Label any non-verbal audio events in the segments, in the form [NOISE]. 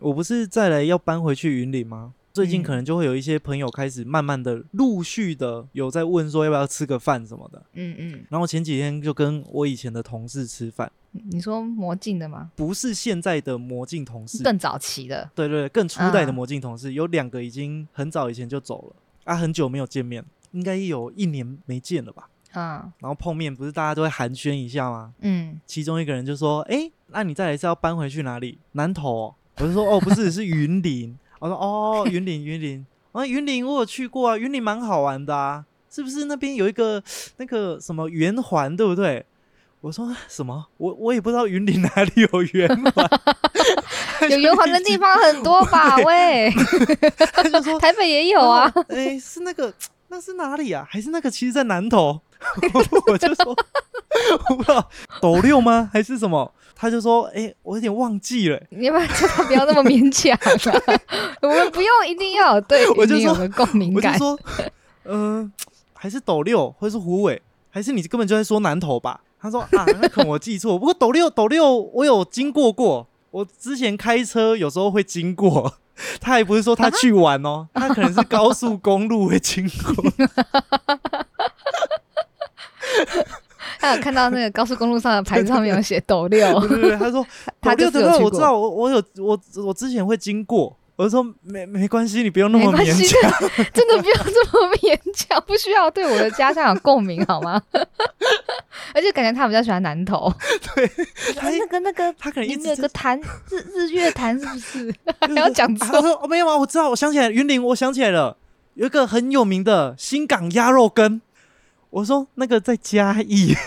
我不是再来要搬回去云林吗？最近可能就会有一些朋友开始慢慢的、陆续的有在问说要不要吃个饭什么的。嗯嗯，然后前几天就跟我以前的同事吃饭，你说魔镜的吗？不是现在的魔镜同事，更早期的。对对，更初代的嗯魔镜同事，有两个已经很早以前就走了啊，很久没有见面，应该有一年没见了吧。嗯然后碰面不是大家都会寒暄一下吗？嗯，其中一个人就说：“哎、那你再来是要搬回去哪里？南投、哦？”我就说：“哦，不是，是云林。”我说：“哦，云林，云林。啊，云林我有去过啊，云林蛮好玩的啊，是不是那边有一个那个什么圆环，对不对？”我说：“什么？我我也不知道云林哪里有圆环。[LAUGHS] 有圆环的地方很多吧？[LAUGHS] 喂，他就说 [LAUGHS] 台北也有啊。哎、是那个那是哪里啊？还是那个其实在南头？[LAUGHS] 我就说我不知道斗六吗？还是什么？他就说哎、我有点忘记了。你要不要叫他不要那么勉强啊？我们不用一定要有对 [LAUGHS] 我就说。我就说，嗯、还是斗六，或者是虎尾，还是你根本就在说南头吧？他说啊，那可能我记错。不过斗六斗六我有经过过，我之前开车有时候会经过。[LAUGHS] 他也不是说他去玩哦，[LAUGHS] 他可能是高速公路会经过。[LAUGHS] 他有看到那个高速公路上的牌子上面有写斗六，对对对，他说他斗六斗就是有去过。六我知道，我我有我我之前会经过。我就说没没关系，你不用那么勉强。[LAUGHS] 真的不要这么勉强，不需要对我的家乡有共鸣好吗？[LAUGHS] 而且感觉他比较喜欢南投，对，他那个那个，他可能一直你有个潭日日月潭是不是？还 [LAUGHS] 还要讲错他说哦没有啊，我知道，我想起来，云林，我想起来了，有一个很有名的新港鸭肉羹。我说那个在嘉义，[LAUGHS]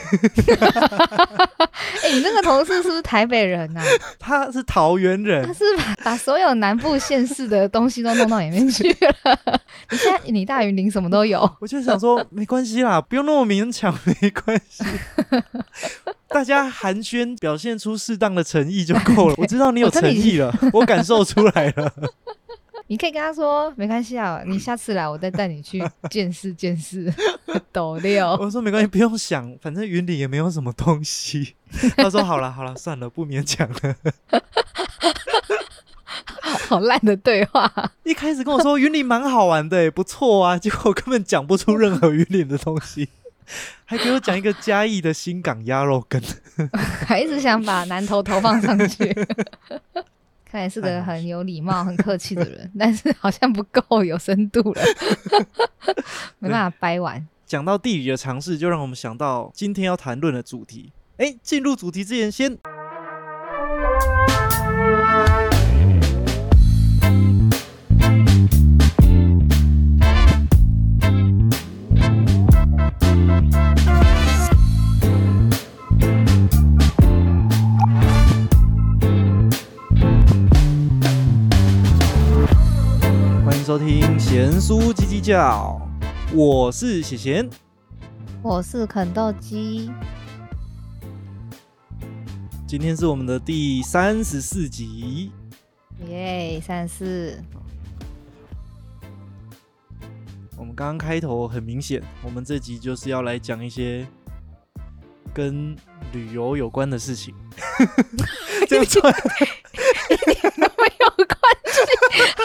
哎、你那个同事是不是台北人呐、[LAUGHS] 他是桃园他，是把把所有南部县市的东西都弄到里面去了。[LAUGHS] 你现在你大云林什么都有，我就想说没关系啦，不用那么勉强，没关系。大家寒暄，表现出适当的诚意就够了。我知道你有诚意了，我感受出来了。你可以跟他说没关系啊，你下次来我再带你去见识见识斗六。[LAUGHS] 我说没关系，不用想，反正云里也没有什么东西。[LAUGHS] 他说好了好了，算了，不勉强了。[LAUGHS] 好烂的对话，一开始跟我说云林蛮好玩的，欸不错啊，结果根本讲不出任何云林的东西，还给我讲一个嘉义的新港鸭肉羹。还一直想把南头投放上去。看来是个很有礼貌、很客气的人，但是好像不够有深度了，[LAUGHS] 没办法掰完。讲到地理的常识，就让我们想到今天要谈论的主题。哎，进入主题之前，先收听贤叔叽叽叫，我是贤贤。我是肯豆鸡，今天是我们的第三十四集。耶，三四，我们刚刚开头很明显，我们这集就是要来讲一些跟旅游有关的事情。[LAUGHS] 这样算 [LAUGHS] 没有关系，好！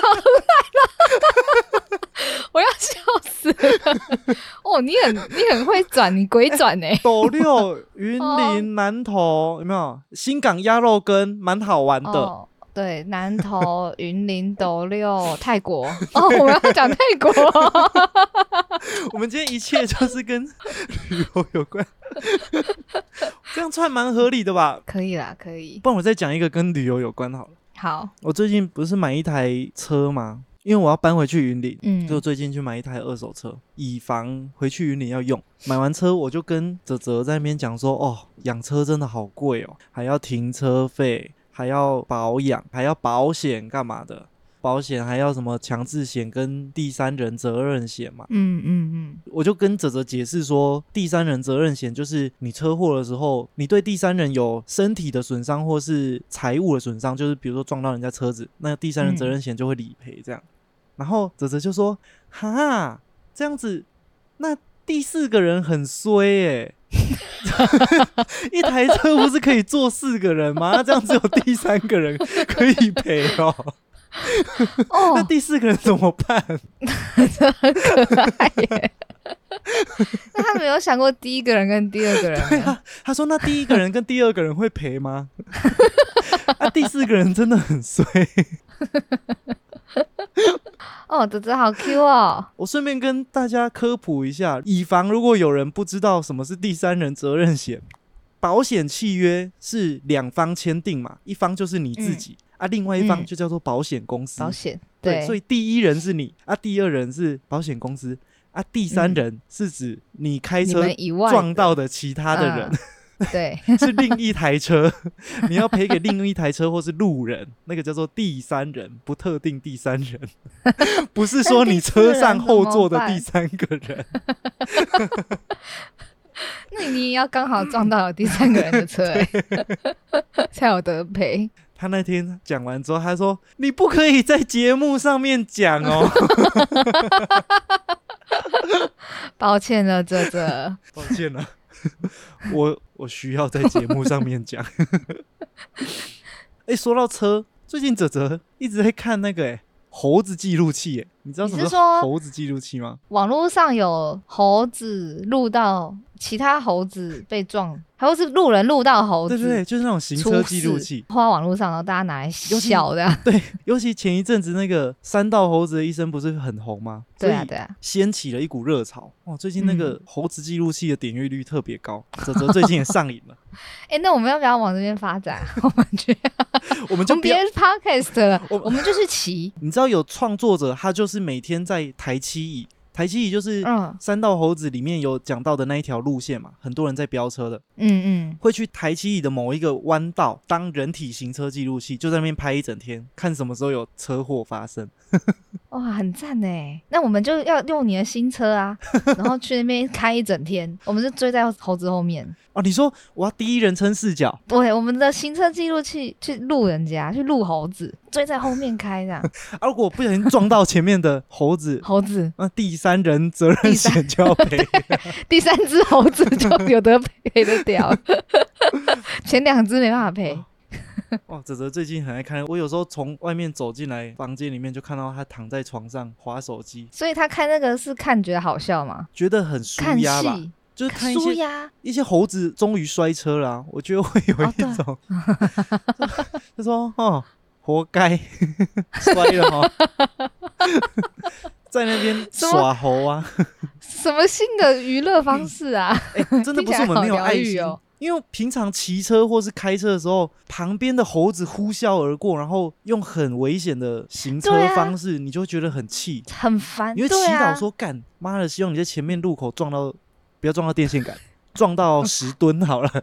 [LAUGHS] 我要笑死了。哦，你很你很会转，你鬼转呢、[LAUGHS] 斗六、云哦林、南投有没有？新港鸭肉羹蛮好玩的。哦，对，南投、云林、斗六、泰国。[LAUGHS] 哦，我们要讲泰国。我们今天一切就是跟旅游有关，这样串蛮合理的吧？可以啦，可以。不然我再讲一个跟旅游有关好了。好，我最近不是买一台车吗？因为我要搬回去云林，嗯就最近去买一台二手车，以防回去云林要用。买完车我就跟泽泽在那边讲说，哦，养车真的好贵哦，还要停车费，还要保养，还要保险，干嘛的？保险还要什么强制险跟第三人责任险嘛？嗯嗯嗯，我就跟泽泽解释说，第三人责任险就是你车祸的时候，你对第三人有身体的损伤或是财物的损伤，就是比如说撞到人家车子，那第三人责任险就会理赔这样。然后泽泽就说：“哈，这样子，那第四个人很衰诶、[LAUGHS] 一台车不是可以坐四个人吗？那这样只有第三个人可以陪哦。那哦，第四个人怎么办？这很可爱耶。那他没有想过第一个人跟第二个人吗？对啊，他说那第一个人跟第二个人会赔吗？[LAUGHS] 啊，第四个人真的很衰。[LAUGHS] 哦，泽泽好 Q 哦。[LAUGHS] 我顺便跟大家科普一下，以防如果有人不知道什么是第三人责任险，保险契约是两方签订嘛，一方就是你自己、啊，另外一方嗯就叫做保险公司。保险对，对，所以第一人是你啊，第二人是保险公司啊，第三人是指你开车撞到的其他的人。嗯 [LAUGHS] 对，是另一台车，[LAUGHS] 你要赔给另一台车或是路人，那个叫做第三人，不特定第三人，[LAUGHS] 不是说你车上后座的第三个人。那你也要刚好撞到有第三个人的车、欸，才有得赔。他那天讲完之后，他说：“你不可以在节目上面讲哦。抱歉了，泽泽。”抱歉了，[LAUGHS] 我我需要在节目上面讲。[LAUGHS] 哎、说到车，最近泽泽一直在看那个哎、猴子记录器哎，你知道什么是猴子记录器吗？网络上有猴子录到其他猴子被撞，还有是路人录到猴子，对对对，就是那种行车记录器。放到网络上，然后大家拿来其笑的。[LAUGHS] 对，尤其前一阵子那个三道猴子的医生不是很红吗？对啊，对啊，掀起了一股热潮。哇，最近那个嗯猴子记录器的点阅率特别高，泽泽最近也上瘾了。[LAUGHS] 哎、那我们要不要往这边发展？[LAUGHS] 我们去，我们就别，podcast 了，我我们就是骑。你知道有创作者，他就是每天在台七乙，台七乙就是嗯三道猴子里面有讲到的那一条路线嘛，很多人在飙车的，嗯嗯，会去台七乙的某一个弯道当人体行车记录器，就在那边拍一整天，看什么时候有车祸发生。[LAUGHS] 哇，很赞呢。那我们就要用你的新车啊，然后去那边开一整天，我们就追在猴子后面。哦，你说我要第一人称视角，对，我们的行车记录器去录人家，去录猴子，追在后面开这样。[LAUGHS] 啊，如果不小心撞到前面的 [LAUGHS] 猴子，猴子那第三人责任险 [LAUGHS] 就要赔。第三只猴子就有得赔得掉，前两只没办法赔。哇，泽泽最近很爱看，我有时候从外面走进来房间里面，就看到他躺在床上划手机，所以他看那个是看觉得好笑吗？觉得很舒看压吧，戏，就是看一些。一些猴子终于摔车了啊、我觉得会有一种，[LAUGHS] 他说哦，活该摔了哦，在那边耍猴啊，什么新的娱乐方式啊？哎、真的不是我们没有爱心听起来好疗愈哦。因为平常骑车或是开车的时候，旁边的猴子呼啸而过，然后用很危险的行车方式，你就会觉得很气。很烦，你会祈祷说：“干妈的，希望你在前面路口撞到，不要撞到电线杆，[LAUGHS] 撞到十吨好了。[LAUGHS]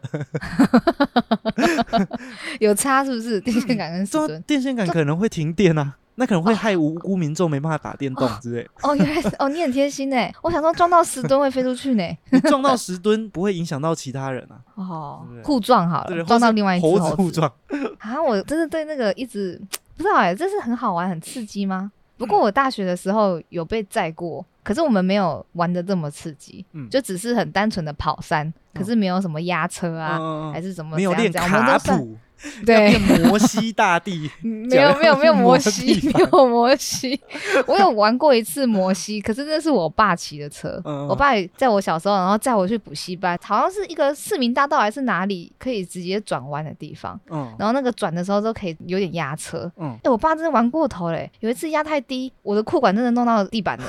有差是不是？电线杆跟撞到石墩？电线杆可能会停电啊，那可能会害无辜民众没办法打电动之类。哦，原来是哦，你很贴心呢。我想说撞到石墩会飞出去呢。[LAUGHS] 你撞到十吨不会影响到其他人啊，哦互撞好，了，撞到另外一只猴猴子互撞。啊！我真的对那个一直不知道哎，这是很好玩、很刺激吗？不过我大学的时候有被载过，可是我们没有玩的这么刺激，嗯。就只是很单纯的跑山，可是没有什么压车啊，嗯还是什么没有练怎样这样我们卡都算 [LAUGHS] 对，摩西大帝。[LAUGHS] 没有没有没有摩西，没有摩西。[LAUGHS] 我有玩过一次摩西，可是那是我爸骑的车。嗯我爸也在我小时候，然后载我去补习班，好像是一个市民大道还是哪里可以直接转弯的地方。嗯然后那个转的时候都可以有点压车。嗯，哎、我爸真的玩过头嘞！有一次压太低，我的裤管真的弄到地板了，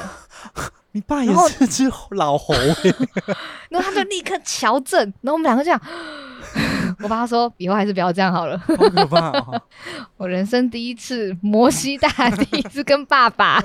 你爸也是只老猴欸然后他就立刻调正，然后我们两个这样。我爸说：“以后还是不要这样好了。好可怕哦！我人生第一次摩西大第一次跟爸爸，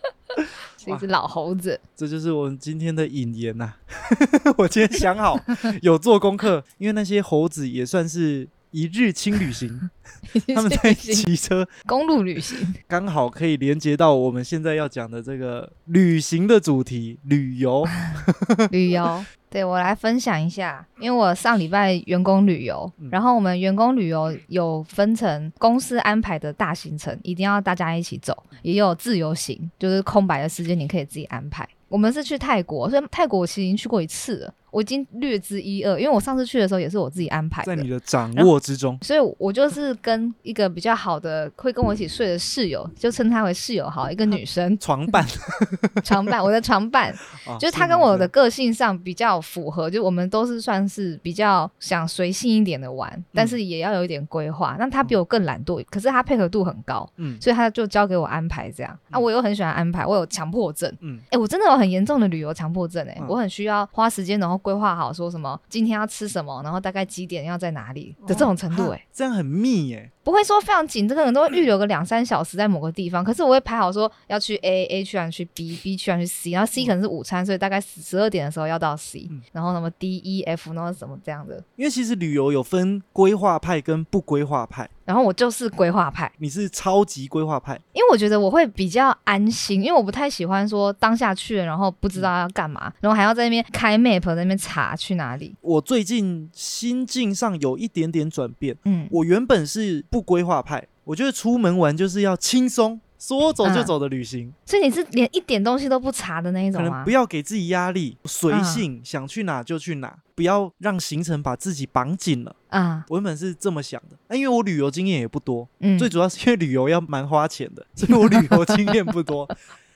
[LAUGHS] 是一只老猴子。这就是我们今天的引言呐、[LAUGHS] 我今天想好有做功课，因为那些猴子也算是一日轻旅行，[LAUGHS] 他们在骑车，公路旅行，刚好可以连接到我们现在要讲的这个旅行的主题——旅游。[LAUGHS] 旅游。对我来分享一下，因为我上礼拜员工旅游，嗯然后我们员工旅游有分成公司安排的大行程，一定要大家一起走，也有自由行，就是空白的时间你可以自己安排。我们是去泰国，所以泰国我其实已经去过一次了。我已经略知一二，因为我上次去的时候也是我自己安排的在你。的掌握之中。所以，我就是跟一个比较好的，会跟我一起睡的室友，就称她为室友好，一个女生 [LAUGHS] 床伴，[LAUGHS] 床伴，我的床伴，[LAUGHS] 哦就是她跟我的个性上比较符合，就我们都是算是比较想随性一点的玩，但是也要有一点规划。那她比我更懒惰，可是她配合度很高，嗯所以她就交给我安排这样。啊，我又很喜欢安排，我有强迫症。嗯哎、我真的有很严重的旅游强迫症哎、嗯我很需要花时间，然后规划好说什么今天要吃什么，然后大概几点要在哪里的这种程度哎、哈这样很密耶。不会说非常紧，这个人都会预留个两三小时在某个地方，可是我会排好说要去 A，A 去完去 B，B 去完去 C，然后 C 可能是午餐，所以大概十二点的时候要到 C，、嗯。然后什么 D、E、F，然后什么这样的，因为其实旅游有分规划派跟不规划派，然后我就是规划派，你是超级规划派，因为我觉得我会比较安心，因为我不太喜欢说当下去了，然后不知道要干嘛，然后还要在那边开 map 在那边查去哪里，我最近心境上有一点点转变。嗯，我原本是不规划派，我觉得出门玩就是要轻松，说走就走的旅行，所以你是连一点东西都不查的那一种吗可能不？要给自己压力，随性，想去哪就去哪，不要让行程把自己绑紧了。啊，我原本是这么想的，啊、因为我旅游经验也不多，嗯，最主要是因为旅游要蛮花钱的，[LAUGHS] 所以我旅游经验不多。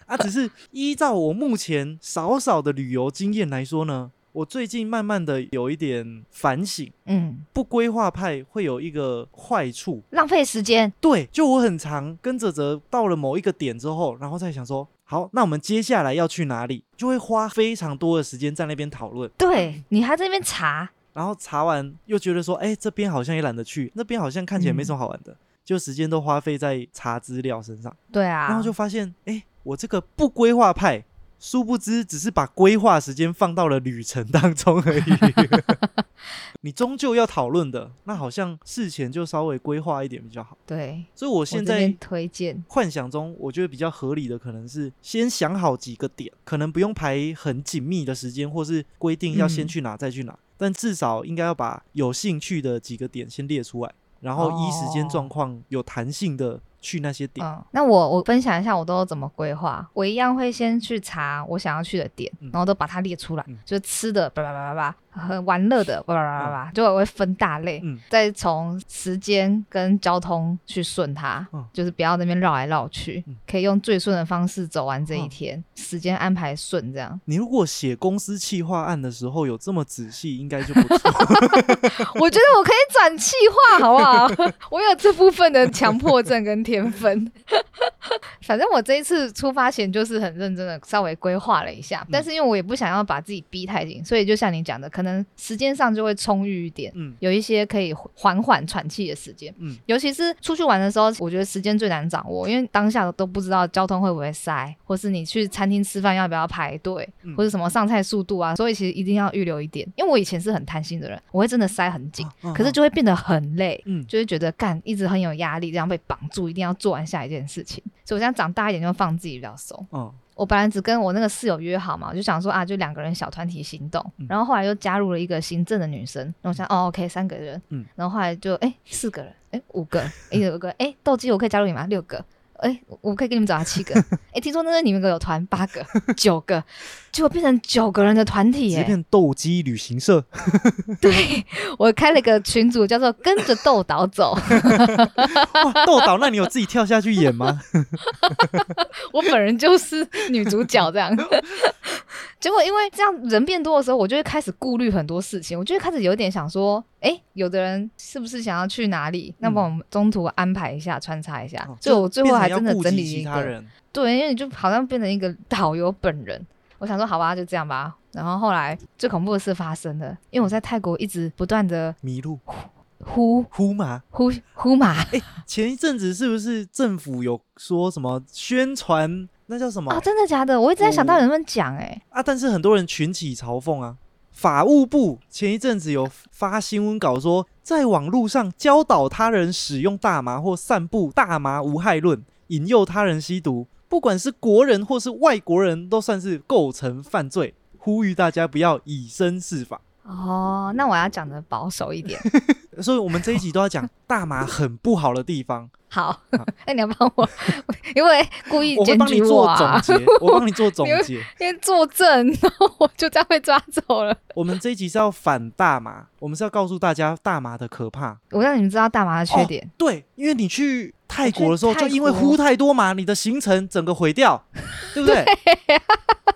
啊，只是依照我目前少少的旅游经验来说呢，我最近慢慢的有一点反省，嗯，不规划派会有一个坏处，浪费时间，对，就我很常跟着泽到了某一个点之后，然后再想说，好，那我们接下来要去哪里，就会花非常多的时间在那边讨论，对你还在那边查，然后查完又觉得说，哎，这边好像也懒得去，那边好像看起来没什么好玩的，就时间都花费在查资料身上，对啊，然后就发现，哎，我这个不规划派。殊不知，只是把规划时间放到了旅程当中而已。[LAUGHS] 你终究要讨论的，那好像事前就稍微规划一点比较好。对，所以我我现在推荐，幻想中，我觉得比较合理的可能是先想好几个点，可能不用排很紧密的时间，或是规定要先嗯去哪再去哪，但至少应该要把有兴趣的几个点先列出来，然后依时间状况有弹性的去那些点。嗯，那我我分享一下我都怎么规划。我一样会先去查我想要去的点，嗯然后都把它列出来，嗯就是吃的叭叭叭叭叭，和玩乐的叭叭叭叭叭，就我会分大类，嗯再从时间跟交通去顺它，嗯就是不要那边绕来绕去，嗯可以用最顺的方式走完这一嗯天，时间安排顺这样。你如果写公司企划案的时候有这么仔细，应该就不错。[LAUGHS] [LAUGHS] 我觉得我可以转企划，好不好？[LAUGHS] 我有这部分的强迫症跟天分。反正我这一次出发前就是很认真的稍微规划了一下，但是因为我也不想要把自己逼太紧，所以就像你讲的，可能时间上就会充裕一点。嗯有一些可以缓缓喘气的时间，嗯尤其是出去玩的时候，我觉得时间最难掌握，因为当下都不知道交通会不会塞，或是你去餐厅吃饭要不要排队，嗯或者什么上菜速度啊，所以其实一定要预留一点。因为我以前是很贪心的人，我会真的塞很紧，嗯可是就会变得很累，嗯就会觉得干一直很有压力，这样被绑住，一定要做完下一件事情。所以我现在长大一点，就放自己比较松。嗯我本来只跟我那个室友约好嘛，我就想说啊，就两个人小团体行动，嗯然后后来又加入了一个行政的女生，然后我想哦，OK，三个人，嗯然后后来就哎四个人，哎五个，哎有个哎斗鸡我可以加入你吗？六个。哎，我可以给你们找到七个。[LAUGHS] 哎，听说那个你们有团八个、九个，结果变成九个人的团体耶！直接变斗鸡旅行社，对我开了一个群组，叫做“跟着豆岛走”。[LAUGHS] 哇，斗岛，那你有自己跳下去演吗？[LAUGHS] 我本人就是女主角这样。结果因为这样人变多的时候，我就会开始顾虑很多事情，我就会开始有点想说，哎，有的人是不是想要去哪里？那么我们中途安排一下，穿插一下。哦所以我最后还真的整理一个，其他人。对，因为你就好像变成一个导游本人。我想说，好吧，就这样吧。然后后来最恐怖的事发生了，因为我在泰国一直不断的迷路呼呼马，呼呼马前一阵子是不是政府有说什么宣传？那叫什么、啊，真的假的？我一直在想到底能不能讲哎、啊？但是很多人群起嘲讽啊。法务部前一阵子有发新闻稿说，在网络上教导他人使用大麻或散布大麻无害论，引诱他人吸毒，不管是国人或是外国人，都算是构成犯罪。呼吁大家不要以身试法。哦，那我要讲的保守一点。[LAUGHS] 所以我们这一集都要讲大麻很不好的地方。好，[LAUGHS] 那你要帮我，[LAUGHS] 因为故意我会帮你做啊，总结，我帮你做总结。因为作证，然后我就这样被抓走了。我们这一集是要反大麻，我们是要告诉大家大麻的可怕。我让你们知道大麻的缺点。对，因为你去泰国的时候，就因为呼太多嘛，你的行程整个毁掉，[LAUGHS] 对不对？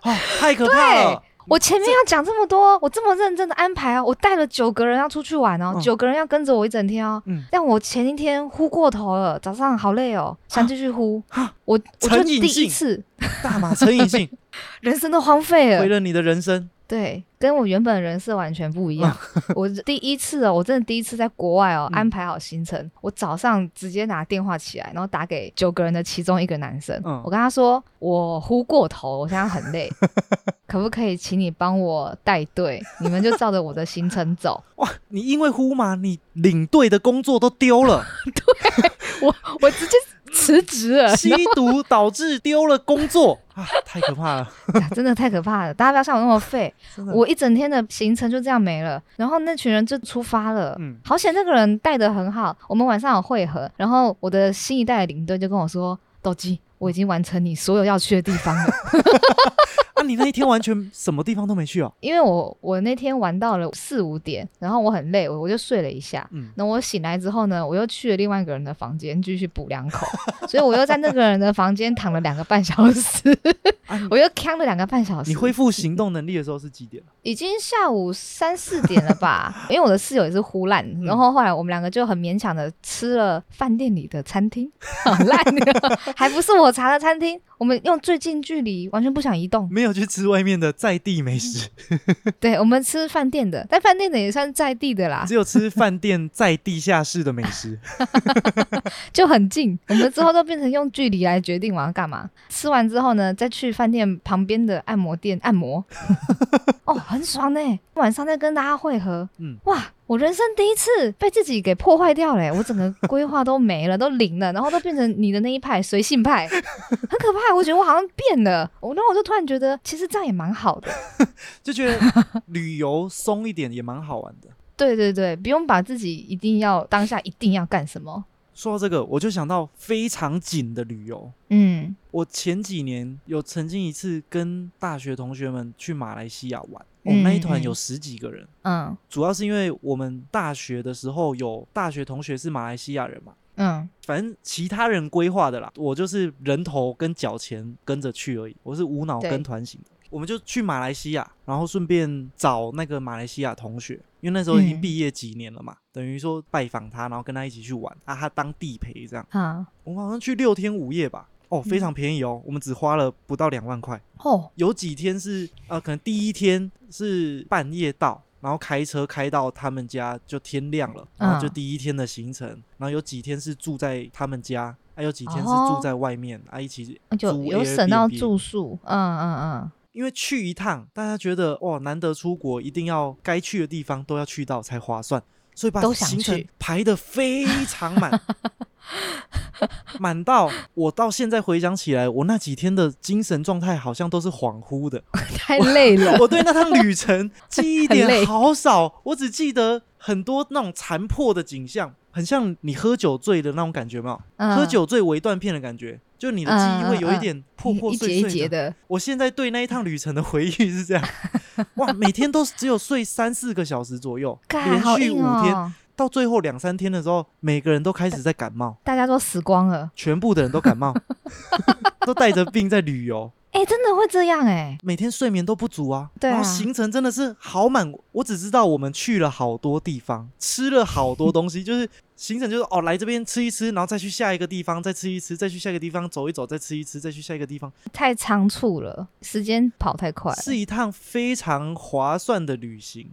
哦，太可怕了。我前面要讲这么多，我这么认真的安排哦，我带了九个人要出去玩哦，嗯九个人要跟着我一整天哦。嗯但我前一天呼过头了，早上好累哦，想继续呼，哈，我我就第一次大马成瘾性 [LAUGHS] 人生都荒废了，毁了你的人生。对，跟我原本的人设完全不一样。[LAUGHS] 我第一次哦，我真的第一次在国外哦，嗯安排好行程，我早上直接拿电话起来，然后打给九个人的其中一个男生，嗯我跟他说我呼过头，我现在很累，[LAUGHS] 可不可以请你帮我带队？你们就照着我的行程走。[LAUGHS] 哇，你因为呼嘛，你领队的工作都丢了，对我我直接辞职了，吸毒导致丢了工作。啊，太可怕了，[LAUGHS] 真的太可怕了！大家不要像我那么废，我一整天的行程就这样没了，然后那群人就出发了。嗯。好险那个人带的很好，我们晚上有会合，然后我的新一代的领队就跟我说：“斗鸡，我已经完成你所有要去的地方了。啊，你那一天完全什么地方都没去哦。[LAUGHS] ”因为我我那天玩到了四五点，然后我很累，我我就睡了一下。嗯，那我醒来之后呢，我又去了另外一个人的房间继续补两口，所以我又在那个人的房间躺了两个半小时，啊，我又扛了两个半小时。你恢复行动能力的时候是几点？已经下午三四点了吧？因为我的室友也是胡烂，然后后来我们两个就很勉强的吃了饭店里的餐厅，好烂的，[LAUGHS] 还不是我查的餐厅。我们用最近距离，完全不想移动。没有去吃外面的在地美食，[LAUGHS] 对，我们吃饭店的，但饭店的也算在地的啦只，有吃饭店在地下室的美食。[LAUGHS] 就很近。我们之后都变成用距离来决定我要干嘛。吃完之后呢，再去饭店旁边的按摩店按摩，[LAUGHS] 哦，很爽呢。晚上再跟大家会合，嗯，哇，我人生第一次被自己给破坏掉了，[LAUGHS] 我整个规划都没了，都零了，然后都变成你的那一派随性派，[LAUGHS] 很可怕。我觉得我好像变了，我然后我就突然觉得，其实这样也蛮好的。[LAUGHS] 就觉得旅游松一点也蛮好玩的。对对对，不用把自己一定要当下一定要干什么。说到这个，我就想到非常紧的旅游。嗯我前几年有曾经一次跟大学同学们去马来西亚玩，我、嗯们那一团嗯。有十几个人，嗯。主要是因为我们大学的时候有大学同学是马来西亚人嘛，嗯。反正其他人规划的啦，我就是人头跟脚钱跟着去而已，我是无脑跟团型的。我们就去马来西亚，然后顺便找那个马来西亚同学，因为那时候已经嗯。毕业几年了嘛，等于说拜访他，然后跟他一起去玩，啊，他当地陪这样。啊我们好像去六天五夜吧，哦，非常便宜哦，我们只花了不到两万块。哦有几天是呃，可能第一天是半夜到，然后开车开到他们家就天亮了，然后就嗯第一天的行程。然后有几天是住在他们家，还、有几天是哦住在外面，啊，一起就有省到住宿。嗯嗯嗯因为去一趟，大家觉得哇，难得出国，一定要该去的地方都要去到才划算，所以把行程排得非常满，[LAUGHS] 满到我到现在回想起来，我那几天的精神状态好像都是恍惚的。嗯，太累了。[LAUGHS] 我对那趟旅程记忆点好少，我只记得很多那种残破的景象，很像你喝酒醉的那种感觉，有没有？嗯喝酒醉为断片的感觉，就你的记忆会有一点破破一碎碎的，我现在对那一趟旅程的回忆是这样，[LAUGHS] 哇，每天都只有睡三四个小时左右，连续五天，哦，到最后两三天的时候，每个人都开始在感冒，大家都死光了。全部的人都感冒，[LAUGHS] 都带着病在旅游，哎，真的会这样哎。每天睡眠都不足啊。对啊然后行程真的是好满，我只知道我们去了好多地方，吃了好多东西，就是行程就是哦，来这边吃一吃，然后再去下一个地方再吃一吃，再去下一个地方走一走，再吃一吃，再去下一个地方，太仓促了，时间跑太快了。是一趟非常划算的旅行。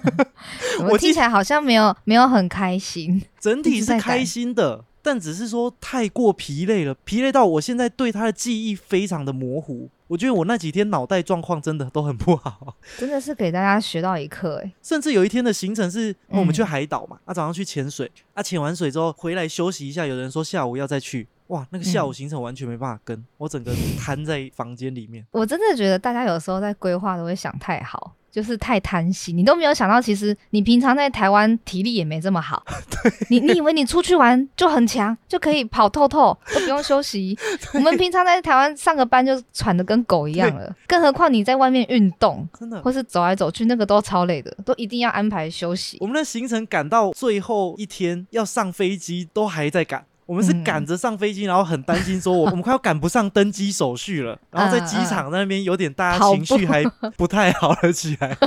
[LAUGHS] 我听起来好像没有没有很开心？整体是开心的，但只是说太过疲累了，疲累到我现在对他的记忆非常的模糊。我觉得我那几天脑袋状况真的都很不好，真的是给大家学到一课哎。甚至有一天的行程是、哦我们去嗯海岛嘛，啊早上去潜水，啊潜完水之后回来休息一下，有人说下午要再去，哇，那个下午嗯行程完全没办法跟，我整个瘫在房间里面。[LAUGHS] 我真的觉得大家有时候在规划都会想太好，就是太贪心，你都没有想到，其实你平常在台湾体力也没这么好。[LAUGHS] 你你以为你出去玩就很强，就可以跑透透，都不用休息。[LAUGHS] 我们平常在台湾上个班就喘的跟狗一样了，更何况你在外面运动真的，或是走来走去，那个都超累的，都一定要安排休息。我们的行程赶到最后一天要上飞机，都还在赶。我们是嗯。赶着上飞机，然后很担心说我 [LAUGHS] 我们快要赶不上登机手续了，然后在机场那边有点大家情绪步还 [LAUGHS] 不太好了起来。[LAUGHS]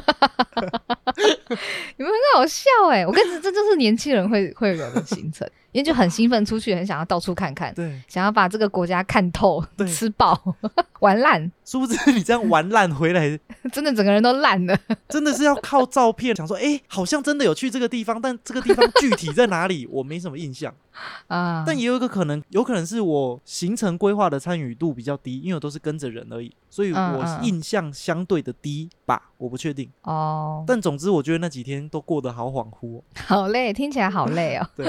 你们很好笑哎、我跟你说，这就是年轻人会会有的行程，因为就很兴奋，出去很想要到处看看，对，想要把这个国家看透对、吃饱、[LAUGHS] 玩烂，殊不知 [LAUGHS] 你这样玩烂回来，[LAUGHS] 真的整个人都烂了。真的是要靠照片想说，哎、好像真的有去这个地方，但这个地方具体在哪里，我没什么印象。啊，但也有一个可能，有可能是我行程规划的参与度比较低，因为我都是跟着人而已，所以我印象相对的低吧，我不确定。哦，但总之，我觉得那几天都过得好恍惚、哦。好累，听起来好累哦。对，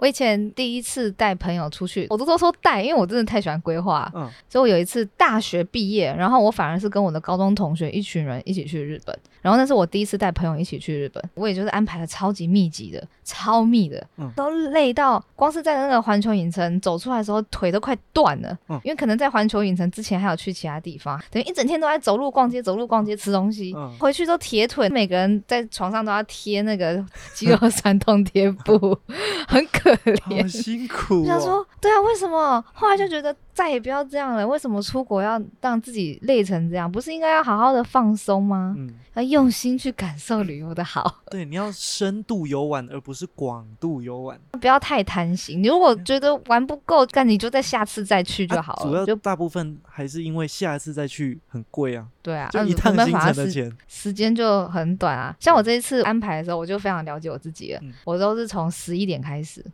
我以前第一次带朋友出去，我都都说带，因为我真的太喜欢规划，嗯，所以我有一次大学毕业，然后我反而是跟我的高中同学一群人一起去日本，然后那是我第一次带朋友一起去日本，我也就是安排的超级密集的，超密的，嗯都累到光是在那个环球影城走出来的时候腿都快断了，嗯因为可能在环球影城之前还有去其他地方，等于一整天都在走路逛街、走路逛街、吃东西，嗯回去都铁腿，每个人在床上都要贴那个肌肉酸痛贴布，[LAUGHS] 很可好怜。辛苦、哦。我想说，对啊，为什么？后来就觉得再也不要这样了。为什么出国要让自己累成这样？不是应该要好好的放松吗？嗯，要用心去感受旅游的好，[LAUGHS] 对，你要深度游玩，而不是广度游玩不要太贪心。你如果觉得玩不够，那你就在下次再去就好了。啊主要就大部分还是因为下一次再去很贵啊，对啊，就嗯一趟行没办法时程的钱。时间就很短啊。像我这一次安排的时候，我就非常了解我自己了。嗯我都是从十一点开始，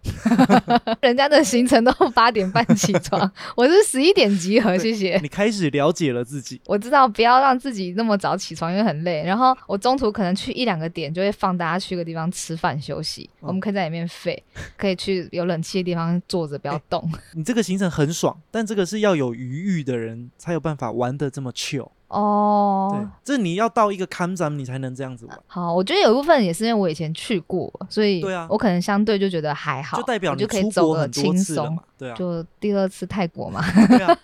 [LAUGHS] 人家的行程都八点半起床，我是十一点集合，谢谢。你开始了解了自己，[LAUGHS] 我知道不要让自己那么早起床，因为很累。然后我中途可能去一两个点，就会放大家去个地方吃饭休息，嗯我们可以在里面废，可以去有冷气的地方坐着，不要动。你这个行程很爽，但这个是要有余裕的人才有办法玩的这么 chill。对哦，，这你要到一个看展，你才能这样子玩，好，我觉得有一部分也是因为我以前去过，所以对啊我可能相对就觉得还好，就代表你就可以走个出国很轻松嘛。。对啊，就第二次泰国嘛，[LAUGHS] 对啊，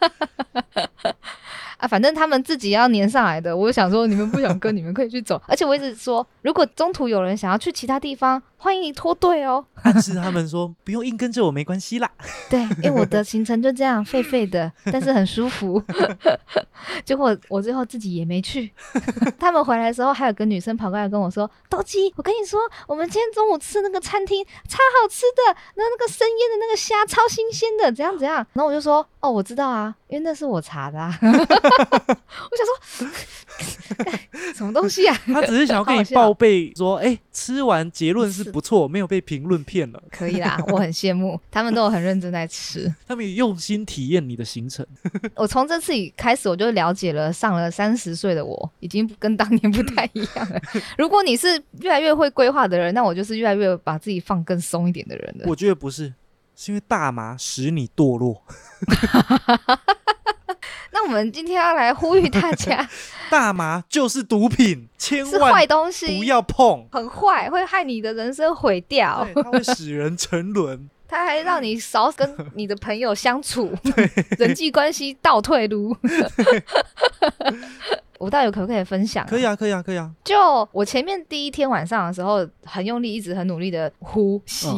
啊，反正他们自己要粘上来的。我就想说，你们不想跟，[LAUGHS] 你们可以去走。而且我一直说，如果中途有人想要去其他地方，欢迎你脱队哦。暗示他们说不用硬跟着我没关系啦。[LAUGHS] 对，因为我的行程就这样废废的，[LAUGHS] 但是很舒服。[LAUGHS] 结果我最后自己也没去。他们回来的时候，还有个女生跑过来跟我说：“斗鸡，我跟你说，我们今天中午吃那个餐厅超好吃的，那那个生腌的那个虾超新鲜的，怎样怎样。”然后我就说：“哦，我知道啊，因为那是我查的啊。”我想说，[LAUGHS] 什么东西啊？他只是想要跟你报备说，哎、吃完结论是不错，没有被评论骗了。可以啦，我很羡慕，[LAUGHS] 他们都有很认真在吃。他们也用心体验你的行程。[LAUGHS] 我从这次以开始，我就了解了，上了三十岁的我，已经跟当年不太一样了。如果你是越来越会规划的人，那我就是越来越把自己放更松一点的人了。我觉得不是，是因为大麻使你堕落。[LAUGHS] 那我们今天要来呼吁大家，[LAUGHS] 大麻就是毒品，千是坏万东西，不要碰。很坏，会害你的人生毁掉。对，它会使人沉沦。[LAUGHS] 它还让你少跟你的朋友相处，人际关系倒退路。我到底可不可以分享、可以啊，可以啊，可以啊。就我前面第一天晚上的时候，很用力，一直很努力的呼吸、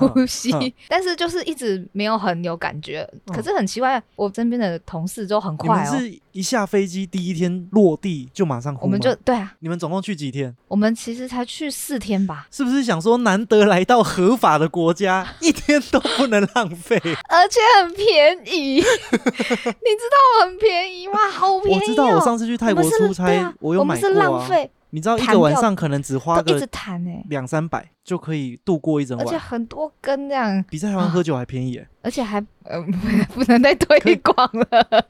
嗯 [LAUGHS] 呼吸，嗯但是就是一直没有很有感觉。嗯可是很奇怪，我身边的同事都很快哦。们是一下飞机第一天落地就马上呼我们就对啊，你们总共去几天？我们其实才去四天吧，是不是想说难得来到合法的国家，一 [LAUGHS] 天都不能浪费？而且很便宜，[LAUGHS] 你知道很便宜吗？好便宜、哦！我知道，我上次去泰国出差，我有买我们是。浪费，你知道一个晚上可能只花个两三百就可以度过一整晚而且，很多根这样，比在台湾喝酒还便宜耶。而且还呃不能再推 [LAUGHS] 广了，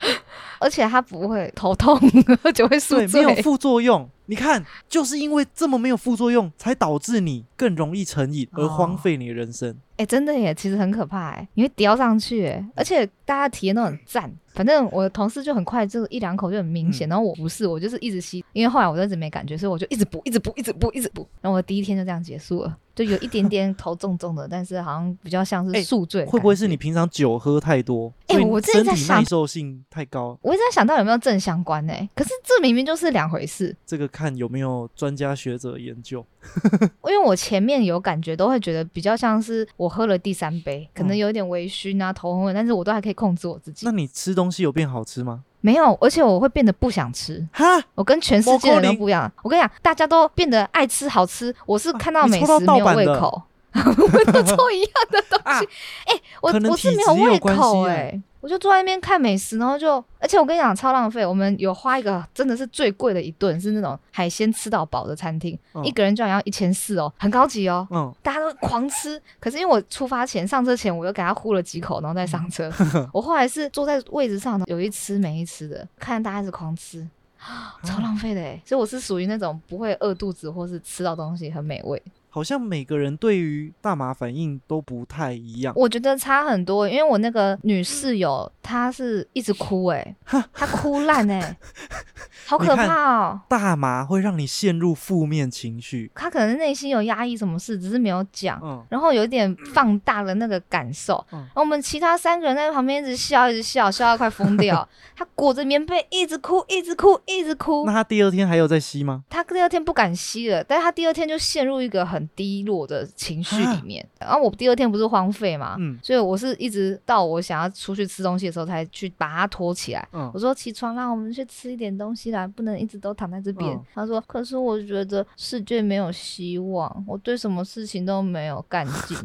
而且它不会头痛，[LAUGHS] 喝酒会宿醉，没有。副作用。你看，就是因为这么没有副作用，才导致你更容易成瘾而荒哦废你的人生。哎、真的耶，其实很可怕哎，你会叼上去哎，而且大家体验都很赞。反正我的同事就很快，就一两口就很明显，嗯然后我不是，我就是一直吸，因为后来我就一直没感觉，所以我就一直补，一直补，一直补，一直补。然后我第一天就这样结束了，就有一点点头重重的，但是好像比较像哎是宿醉会不会是你平常酒喝太多，哎我之前身体在想耐受性太高？我一直在想到有没有正相关呢、可是这明明就是两回事。这个看有没有专家学者研究。[LAUGHS] 因为我前面有感觉，都会觉得比较像是我喝了第三杯，可能嗯有一点微醺啊、头昏昏，但是我都还可以控制我自己那。你吃东西有变好吃吗？没有，而且我会变得不想吃。哈，我跟全世界人都不一样。我跟你讲，大家都变得爱吃好吃，我是看到美食没有胃口，[LAUGHS] 我都做一样的东啊西。[LAUGHS] 哎、我我是没有胃口哎、欸我就坐在那边看美食，然后就，而且我跟你讲超浪费。我们有花一个真的是最贵的一顿，是那种海鲜吃到饱的餐厅，嗯一个人居然要一千四哦，很高级哦。嗯，大家都狂吃，可是因为我出发前上车前，我又给他呼了几口，然后再上车。我后来是坐在位置上，有一吃没一吃的，看大家一直狂吃，[GASPS] 超浪费的哎。所以我是属于那种不会饿肚子或是吃到东西很美味。好像每个人对于大麻反应都不太一样。我觉得差很多，因为我那个女室友她是一直哭 [LAUGHS] 哎，她哭烂哎，[LAUGHS] 好可怕哦。大麻会让你陷入负面情绪。她可能内心有压抑什么事，只是没有讲。嗯，然后有一点放大了那个感受，嗯然后我们其他三个人在旁边一直笑，一直笑，笑到快疯掉。[LAUGHS] 她裹着棉被一直哭，一直哭，一直哭那。她第二天还有在吸吗？她第二天不敢吸了，但是她第二天就陷入一个很低落的情绪里面。然后我第二天不是荒废嘛，嗯所以我是一直到我想要出去吃东西的时候才去把它拖起来。嗯我，说起床啦，我们去吃一点东西啦，不能一直都躺在这边。嗯他说，可是我觉得世界没有希望，我对什么事情都没有干劲，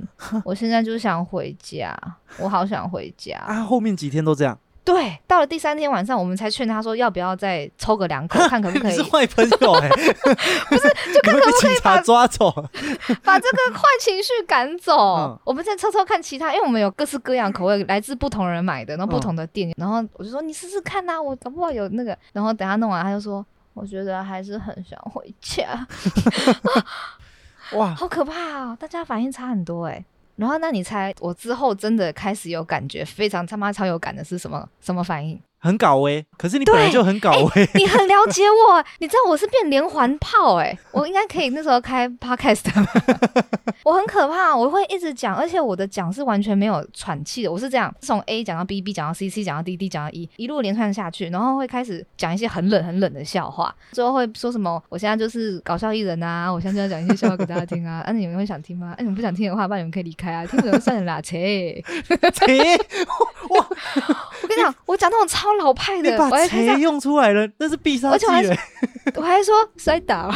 我现在就想回家，我好想回家。[LAUGHS] 啊，后面几天都这样。对，到了第三天晚上，我们才劝他说要不要再抽个两口，[LAUGHS] 看可不可以你是坏朋友哎、[LAUGHS] 不是，就看会被警察抓走。[LAUGHS] 把这个坏情绪赶走。嗯我们再抽抽看其他，因为我们有各式各样口味，来自不同人买的，然后不同的店，然后我就说你试试看呐、我搞不好有那个。然后等他弄完，他就说。我觉得还是很想回家，哇，好可怕啊！大家反应差很多哎。然后，那你猜我之后真的开始有感觉，非常他妈超有感的是什么？什么反应？很搞哎、可是你本来就很搞哎、你很了解我，你知道我是变连环炮哎、我应该可以那时候开 podcast 吗？[LAUGHS] 我很可怕，我会一直讲，而且我的讲是完全没有喘气的，我是这样从 A 讲到 B，B 讲到 C，C 讲到 D，D 讲到 E，一路连串下去，然后会开始讲一些很冷很冷的笑话，最后会说什么我现在就是搞笑艺人啊，我现在就要讲一些笑话给大家听啊，[LAUGHS] 啊你们会想听吗？啊你们不想听的话，那你们可以离开啊，听不懂就算了啦，切。[LAUGHS] 切，我跟你讲，我讲那种超老派的，你把我还开始切用出来了，那是必杀技 [LAUGHS] 我还说摔倒，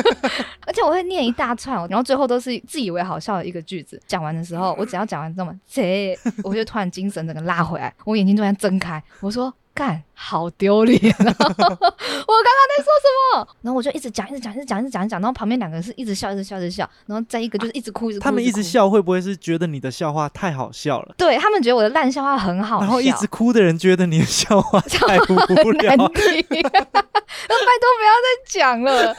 [LAUGHS] 而且我会念一大串，然后最后都是自以为好笑的一个句子。讲完的时候，我只要讲完这么这，我就突然精神整个拉回来，我眼睛突然睁开，我说干，好丢脸啊！[LAUGHS] 我刚刚在说什么？然后我就一直讲，一直讲，一直讲，一直讲，一直讲，然后旁边两个人是一直笑，一直笑，一直笑，然后再一个就是一直哭，一直哭，他们一直。笑，会不会是觉得你的笑话太好笑了？对他们觉得我的烂笑话很好笑，然后一直哭的人觉得你的笑话太无很聊 [LAUGHS] 难，听，拜托不要再讲了。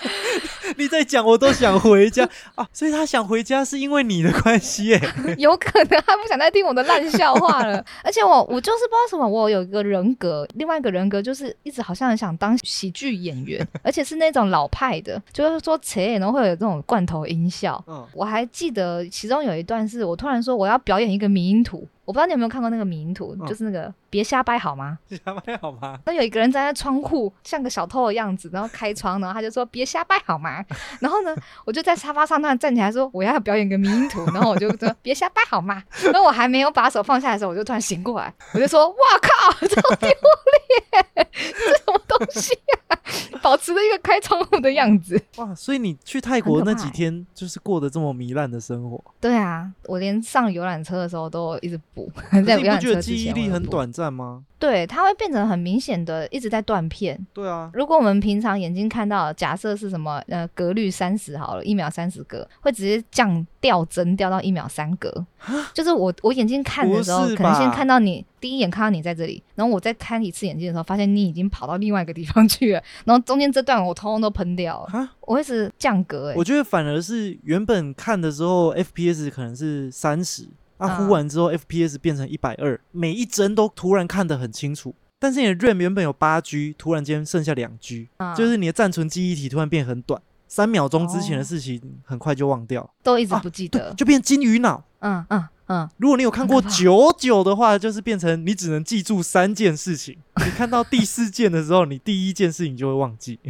你再讲我都想回家 [LAUGHS] 啊！所以他想回家是因为你的关系哎、有可能他不想再听我的烂笑话了。而且我我就是不知道什么，我有一个人格，另外一个人格就是一直好像很想当喜剧演员，[LAUGHS] 而且是那种老派的，就是说切，然后会有这种罐头音效。嗯，我还记得其中有一段是我突然说我要表演一个迷音图，我不知道你有没有看过那个迷音图，嗯就是那个别瞎掰好吗？瞎掰好吗？[LAUGHS] 那有一个人站在窗户，像个小偷的样子，然后开窗，然后他就说别瞎掰好吗？[LAUGHS] 然后呢，我就在沙发上突然站起来说我要表演个迷音图，然后我就说别瞎掰好吗？然后我还没有把手放下来的时候，我就突然醒过来，我就说哇靠，超丢脸，这什么东西啊？保持着一个开窗户的样子。哇，所以你去泰国那几天就是过得这么糜烂的生活，对啊，我连上游览车的时候都一直补，[LAUGHS] 在游览是你不觉得车之记忆力。很短暂吗？对，它会变成很明显的一直在断片。对啊，如果我们平常眼睛看到，假设是什么呃格率三十好了，一秒三十格，会直接降掉帧掉到一秒三格，就是我我眼睛看的时候可能先看到你第一眼看到你在这里，然后我再看一次眼睛的时候，发现你已经跑到另外一个地方去了，然后中间这段我通通都喷掉了，哈，我会是降格哎、我觉得反而是原本看的时候 FPS 可能是三十，啊，嗯呼完之后 FPS 变成一百二，每一帧都突然看得很清楚。但是你的 RAM 原本有八 G，突然间剩下两 G，、嗯就是你的暂存记忆体突然变很短，三秒钟之前的哦事情很快就忘掉，都一直啊不记得，就变金鱼脑。嗯嗯嗯，如果你有看过九九的话，就是变成你只能记住三件事情。[LAUGHS] 你看到第四件的时候，你第一件事情就会忘记。[LAUGHS]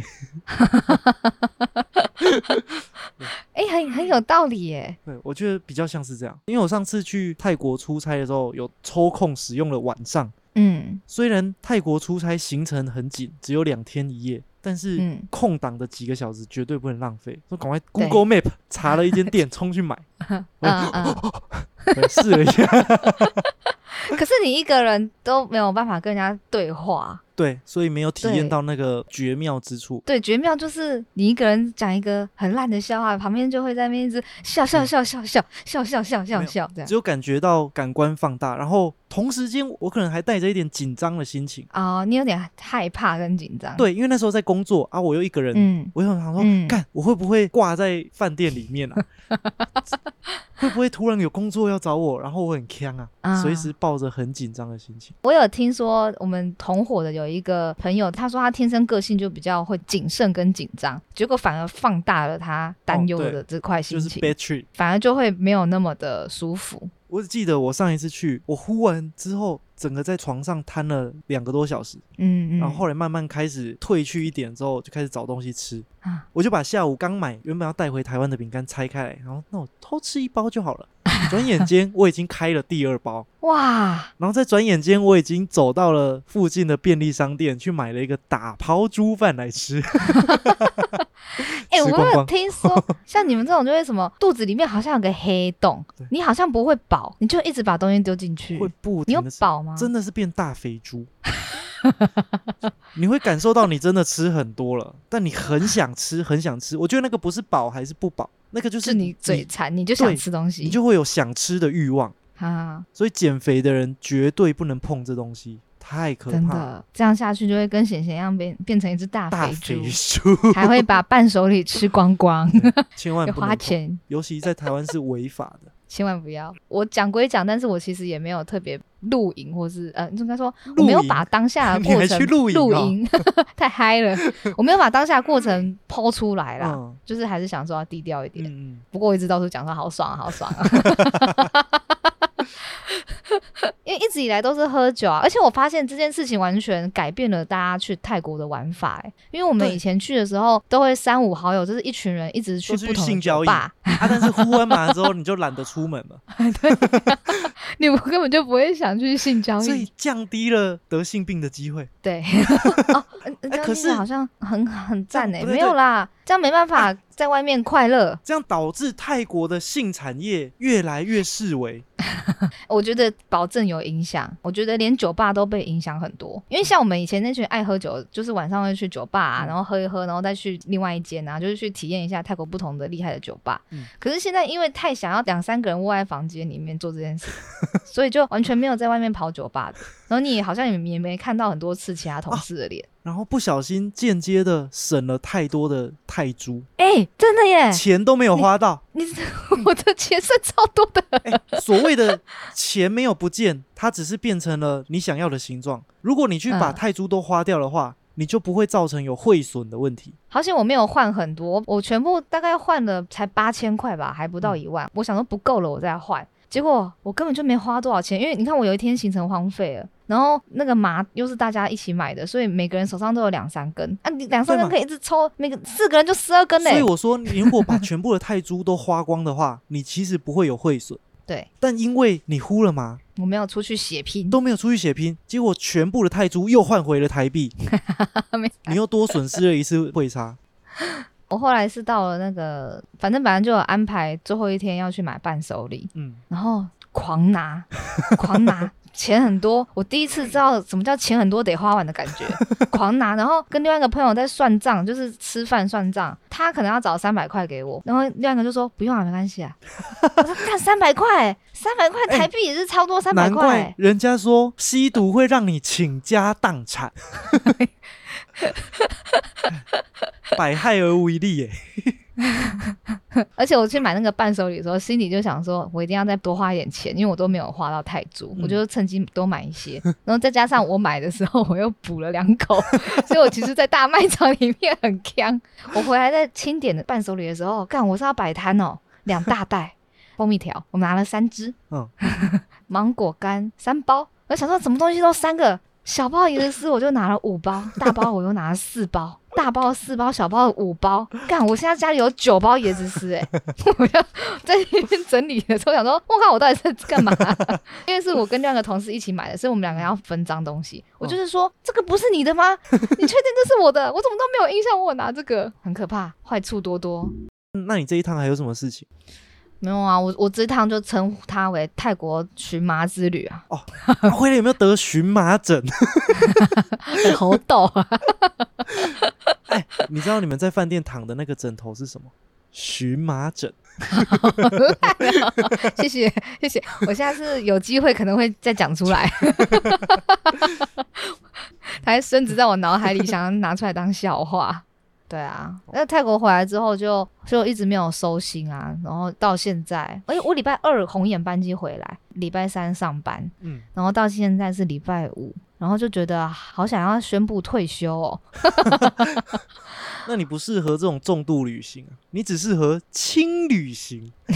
哎、很很有道理耶，对，我觉得比较像是这样。因为我上次去泰国出差的时候，有抽空使用了晚上。嗯虽然泰国出差行程很紧，只有两天一夜，但是嗯，空档的几个小时绝对不能浪费。说赶快 Google Map 查了一间 [LAUGHS] 店，冲去买。[LAUGHS] [LAUGHS] 对 [LAUGHS] 试了一下。[LAUGHS] 可是你一个人都没有办法跟人家对话。[LAUGHS] 对，所以没有体验到那个绝妙之处。对，绝妙就是你一个人讲一个很烂的笑话，旁边就会在那边一直笑笑笑笑笑笑笑笑笑笑这样只。有感觉到感官放大，然后同时间我可能还带着一点紧张的心情。哦，你有点害怕跟紧张。，对，因为那时候在工作啊，我又一个人，嗯，我又想说，嗯干、我会不会挂在饭店里面啊？[LAUGHS] 会不会突然有工作要找我，然后我很呛啊，啊随时抱着很紧张的心情。我有听说我们同伙的有一个朋友，他说他天生个性就比较会谨慎跟紧张，结果反而放大了他担忧的这块就是心情。反而就会没有那么的舒服。我只记得我上一次去，我呼完之后，整个在床上瘫了两个多小时，嗯嗯，然后后来慢慢开始退去一点之后，就开始找东西吃。啊，我就把下午刚买原本要带回台湾的饼干拆开来，然后那我偷吃一包就好了。[LAUGHS] 转眼间我已经开了第二包，[LAUGHS] 哇，然后在转眼间我已经走到了附近的便利商店去买了一个打抛猪饭来吃。[LAUGHS] [LAUGHS] 哎、我有听说，[LAUGHS] 像你们这种就会什么肚子里面好像有个黑洞，你好像不会饱，你就一直把东西丢进去会。不你有饱吗？真的是变大肥猪。[LAUGHS] 你会感受到你真的吃很多了，但你很想吃，很想吃。我觉得那个不是饱还是不饱，那个就是你嘴馋，你就想吃东西你就会有想吃的欲望。啊，所以减肥的人绝对不能碰这东西，太可怕了。真的，这样下去就会跟显贤一样变变成一只大大肥猪还会把伴手礼吃光光，[LAUGHS] 千万要不能，花钱。尤其在台湾是违法的。千万不要！我讲归讲，但是我其实也没有特别露营，或是呃，应该说我没有把当下的你过程 [LAUGHS] 露营哦营 [LAUGHS] 太嗨了，我没有把当下的过程剖出来啦，嗯就是还是想说要低调一点。嗯，不过我一直到处讲说好爽啊，好爽啊，[LAUGHS] 因为一直以来都是喝酒啊，而且我发现这件事情完全改变了大家去泰国的玩法、欸，因为我们以前去的时候都会三五好友，就是一群人一直去不同的性交易啊，但是呼完麻之后你就懒得出门了，[LAUGHS] 对你们根本就不会想去性交易所以，降低了得性病的机会。对，[LAUGHS] 哦，可是好像很很赞哎、没有啦，这样没办法在外面快乐，这样导致泰国的性产业越来越式微。[LAUGHS] 我觉得保证有影响，我觉得连酒吧都被影响很多。因为像我们以前那群爱喝酒，就是晚上会去酒吧、啊，嗯然后喝一喝，然后再去另外一间啊，就是去体验一下泰国不同的厉害的酒吧。嗯可是现在因为太想要两三个人窝在房间里面做这件事，所以就完全没有在外面跑酒吧的。然后你也好像也也没看到很多次其他同事的脸。然后不小心间接的省了太多的泰铢，哎、真的耶！钱都没有花到。你我的钱是超多的。哎，所谓的钱没有不见，它只是变成了你想要的形状。如果你去把嗯泰铢都花掉的话，你就不会造成有汇损的问题。好险我没有换很多，我全部大概换了才八千块吧，还不到一万。我想说不够了，我再换。结果我根本就没花多少钱，因为你看我有一天行程荒废了，然后那个麻又是大家一起买的，所以每个人手上都有两三根啊，你两三根可以一直抽，每个四个人就十二根嘞。所以我说，你如果把全部的泰铢都花光的话，你其实不会有汇损。对但因为你呼了嘛，我没有出去血拼，都没有出去血拼，结果全部的泰铢又换回了台币，[LAUGHS] 你又多损失了一次汇差。我后来是到了那个，反正本来就有安排最后一天要去买伴手礼，嗯，然后狂拿狂拿，[LAUGHS] 钱很多，我第一次知道什么叫钱很多得花完的感觉，狂拿，然后跟另外一个朋友在算账，就是吃饭算账，他可能要找三百块给我，然后另外一个就说不用啊，没关系啊。我说看三百块，三百块台币也是超多三百块、欸，人家说吸毒会让你倾家荡产，[LAUGHS] [LAUGHS] 百害而无一利耶。[LAUGHS] 而且我去买那个伴手礼的时候，心里就想说，我一定要再多花一点钱，因为我都没有花到泰铢，嗯我就趁机多买一些。然后再加上我买的时候，我又补了两口，[LAUGHS] 所以我其实，在大卖场里面很香。我回来在清点的伴手礼的时候，干我是要摆摊哦，两大袋蜂蜜条，我拿了三支，嗯，芒果干三包，我想说什么东西都三个，小包椰子丝我就拿了五包，大包我又拿了四包，[LAUGHS] 大包四包，小包五包。干，我现在家里有九包椰子丝，哎，[LAUGHS] 我要在那边整理的时候想说，我靠，我到底在干嘛？因为是我跟另外一个同事一起买的，所以我们两个要分赃东西。[LAUGHS] 我就是说，这个不是你的吗？你确定这是我的？我怎么都没有印象我拿这个，很可怕，坏处多多。那你这一趟还有什么事情？没有啊，我我这趟就称它为泰国荨麻之旅啊，哦回来有没有得荨麻疹？[LAUGHS] 很猴痘啊。[LAUGHS] 哎，你知道你们在饭店躺的那个枕头是什么？荨麻疹。[LAUGHS] 谢谢谢谢，我下次有机会可能会再讲出来。他还深植在我脑海里，想要拿出来当笑话。对啊，那泰国回来之后就就一直没有收心啊，然后到现在，哎、我礼拜二红眼班机回来，礼拜三上班，嗯，然后到现在是礼拜五，然后就觉得好想要宣布退休哦。[LAUGHS] 那你不适合这种重度旅行啊，你只适合轻旅行。[LAUGHS]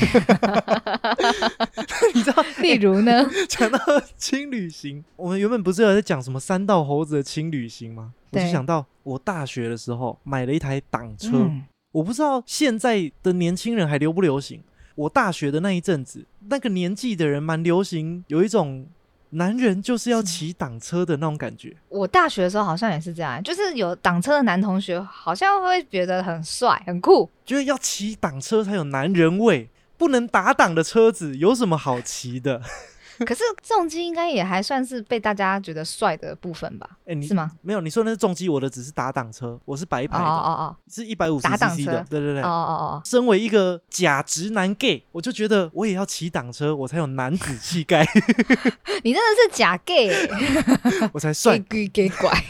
你知道，例如呢，讲到轻旅行，我们原本不是有在讲什么三道猴子的轻旅行吗？我就想到我大学的时候买了一台挡车，嗯，我不知道现在的年轻人还流不流行。我大学的那一阵子，那个年纪的人蛮流行，有一种男人就是要骑挡车的那种感觉。我大学的时候好像也是这样，就是有挡车的男同学，好像会觉得很帅、很酷。就是要骑挡车才有男人味，不能打挡的车子有什么好骑的？[LAUGHS] 可是重机应该也还算是被大家觉得帅的部分吧？哎、你是吗？没有，你说那是重机，我的只是打挡车，我是白牌哦的，哦是一百五十 cc 的，对对对。哦哦哦哦，身为一个假直男 gay，我就觉得我也要骑挡车，我才有男子气概，[LAUGHS] 你真的是假 gay，[LAUGHS] 我才帅 gay。gay gay 拐。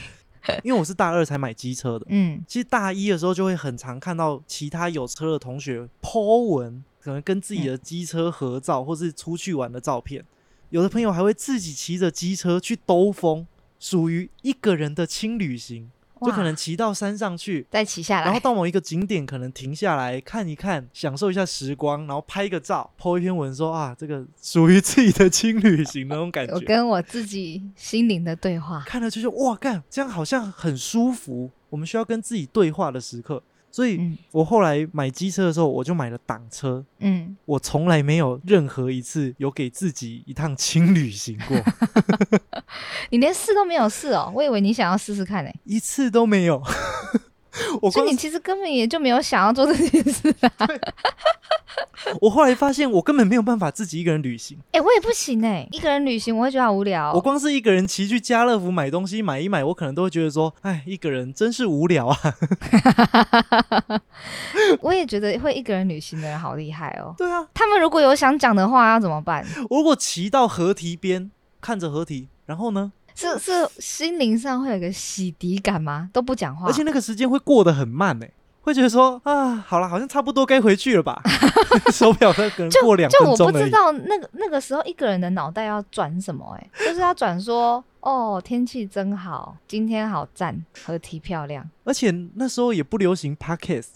因为我是大二才买机车的，嗯，其实大一的时候就会很常看到其他有车的同学 po 文，可能跟自己的机车合照，或是出去玩的照片。有的朋友还会自己骑着机车去兜风，属于一个人的轻旅行，就可能骑到山上去，再骑下来。然后到某一个景点，可能停下来看一看，享受一下时光，然后拍个照，po 一篇文说啊，这个属于自己的轻旅行那种感觉。[LAUGHS] 我跟我自己心灵的对话。看了就是哇，干这样好像很舒服。我们需要跟自己对话的时刻，所以嗯我后来买机车的时候，我就买了挡车。嗯，我从来没有任何一次有给自己一趟轻旅行过，[LAUGHS] 你连试都没有试哦，我以为你想要试试看呢。一次都没有。[LAUGHS] 我光所以你其实根本也就没有想要做这件事啊。[LAUGHS] 我后来发现，我根本没有办法自己一个人旅行。哎、我也不行哎，一个人旅行我会觉得好无聊。我光是一个人骑去家乐福买东西买一买，我可能都会觉得说，哎，一个人真是无聊啊。[LAUGHS] 我也觉得会一个人旅行的人好厉害哦。对啊，他们如果有想讲的话，要怎么办？我如果骑到河堤边，看着河堤，然后呢，是是心灵上会有个洗涤感吗？都不讲话，而且那个时间会过得很慢呢、会觉得说啊，好了，好像差不多该回去了吧。[LAUGHS] 手表它可能过两就我不。知道那个那个时候一个人的脑袋要转什么、欸，就是要转说哦天气真好，今天好赞，河堤漂亮。而且那时候也不流行 podcast，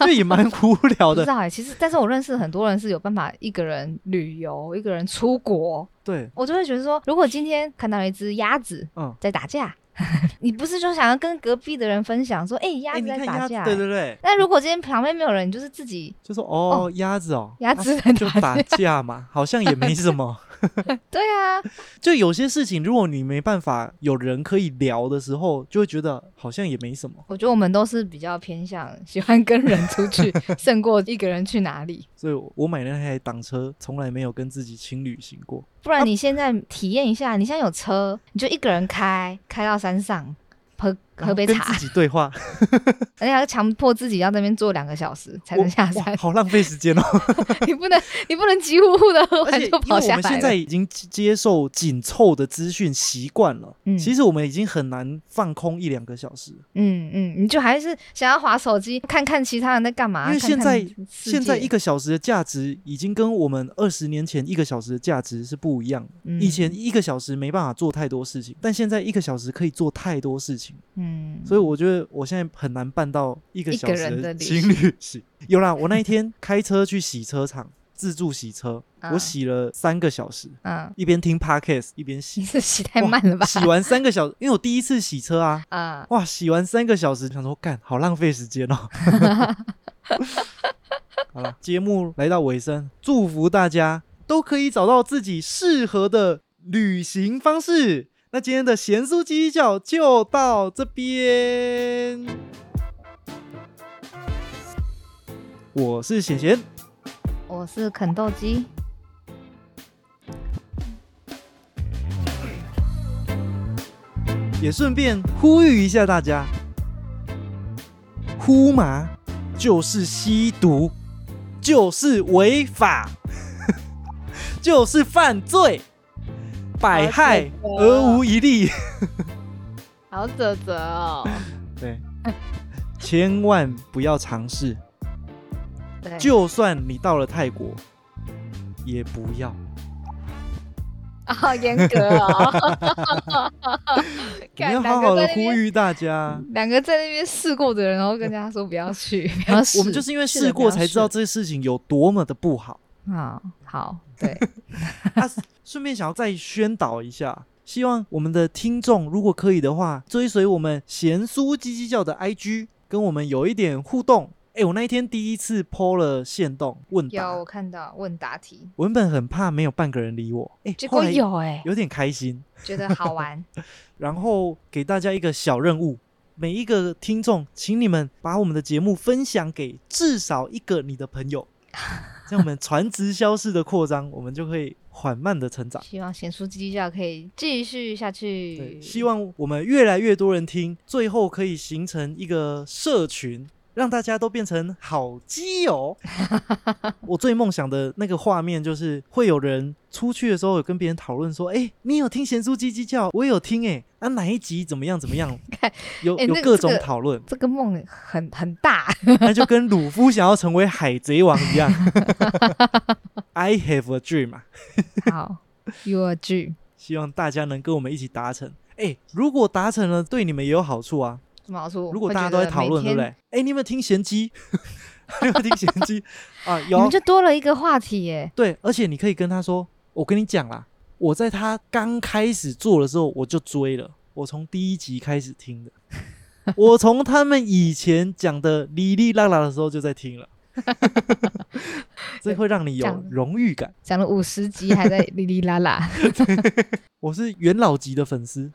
就也蛮无聊的。[LAUGHS] 不知道哎、其实但是我认识很多人是有办法一个人旅游，一个人出国，对，我就会觉得说，如果今天看到一只鸭子嗯，在打架，[LAUGHS] 你不是就想要跟隔壁的人分享说，哎、鸭哎，子在打架、，对对对，那如果今天旁边没有人，你就是自己就说哦，鸭子哦，鸭子就打架嘛，好像也没什么。[LAUGHS] [LAUGHS] 对啊，就有些事情，如果你没办法有人可以聊的时候，就会觉得好像也没什么。我觉得我们都是比较偏向喜欢跟人出去，[LAUGHS] 胜过一个人去哪里。所以我买那台挡车，从来没有跟自己轻旅行过。不然你现在体验一下，你现在有车，你就一个人开，开到山上。喝喝杯茶，跟自己对话，[LAUGHS] 而且要强迫自己要那边坐两个小时才能下山，好浪费时间哦！[LAUGHS] 你不能，你不能急呼呼的喝完就跑下来。我们现在已经接受紧凑的资讯习惯了，嗯，其实我们已经很难放空一两个小时。嗯嗯，你就还是想要划手机，看看其他人在干嘛？因为现在现在一个小时的价值已经跟我们二十年前一个小时的价值是不一样的。以前一个小时没办法做太多事情，但现在一个小时可以做太多事情。嗯，所以我觉得我现在很难办到一个小时的情侣洗。有啦，我那一天开车去洗车场自助洗车，我洗了三个小时，嗯，一边听 podcast 一边洗，洗太慢了吧？洗完三个小时，因为我第一次洗车啊，啊，哇，洗完三个小时，想说干，好浪费时间哦。[LAUGHS] 好了，节目来到尾声，祝福大家都可以找到自己适合的旅行方式。那今天的咸酥鸡脚就到这边。我是咸咸，我是肯豆鸡，也顺便呼吁一下大家：呼麻就是吸毒，就是违法，[LAUGHS] 就是犯罪。百害而无一利，[LAUGHS] 好啧啧哦。[LAUGHS] 对，千万不要尝试。就算你到了泰国，也不要。好严格哦！[LAUGHS] 你要好好的呼吁大家。两个在那边试过的人，然后跟大家说不要去，不要试。我们就是因为试过，才知道这个事情有多么的不好。啊，好，对。[LAUGHS] 顺便想要再宣导一下，希望我们的听众如果可以的话，追随我们贤叔鸡鸡叫的 IG，跟我们有一点互动。哎，我那一天第一次 PO 了线动问答，有我看到问答题。我原本很怕没有半个人理我，哎，结果有哎，有点开心，觉得好玩。[LAUGHS] 然后给大家一个小任务，每一个听众，请你们把我们的节目分享给至少一个你的朋友。[LAUGHS] 像我们传直销式的扩张，我们就可以缓慢的成长。希望贤淑基教可以继续下去。希望我们越来越多人听，最后可以形成一个社群。让大家都变成好基友。[LAUGHS] 我最梦想的那个画面就是会有人出去的时候有跟别人讨论说：“哎，你有听咸酥鸡鸡叫？我有听哎，啊哪一集怎么样怎么样？[LAUGHS] 有有各种讨论。这个梦很很大，[LAUGHS] 那就跟鲁夫想要成为海贼王一样。I have a dream 好，Your dream。希望大家能跟我们一起达成。哎，如果达成了，对你们也有好处啊。如果大家都在讨论，对不对？哎，你有没有听贤鸡？[LAUGHS] 有没有听贤鸡 [LAUGHS] 啊？有，你们就多了一个话题耶。对，而且你可以跟他说：“我跟你讲啦，我在他刚开始做的时候我就追了，我从第一集开始听的，[LAUGHS] 我从他们以前讲的哩哩啦啦的时候就在听了，这会让你有荣誉感。讲了五十集还在哩哩啦啦，我是元老级的粉丝。”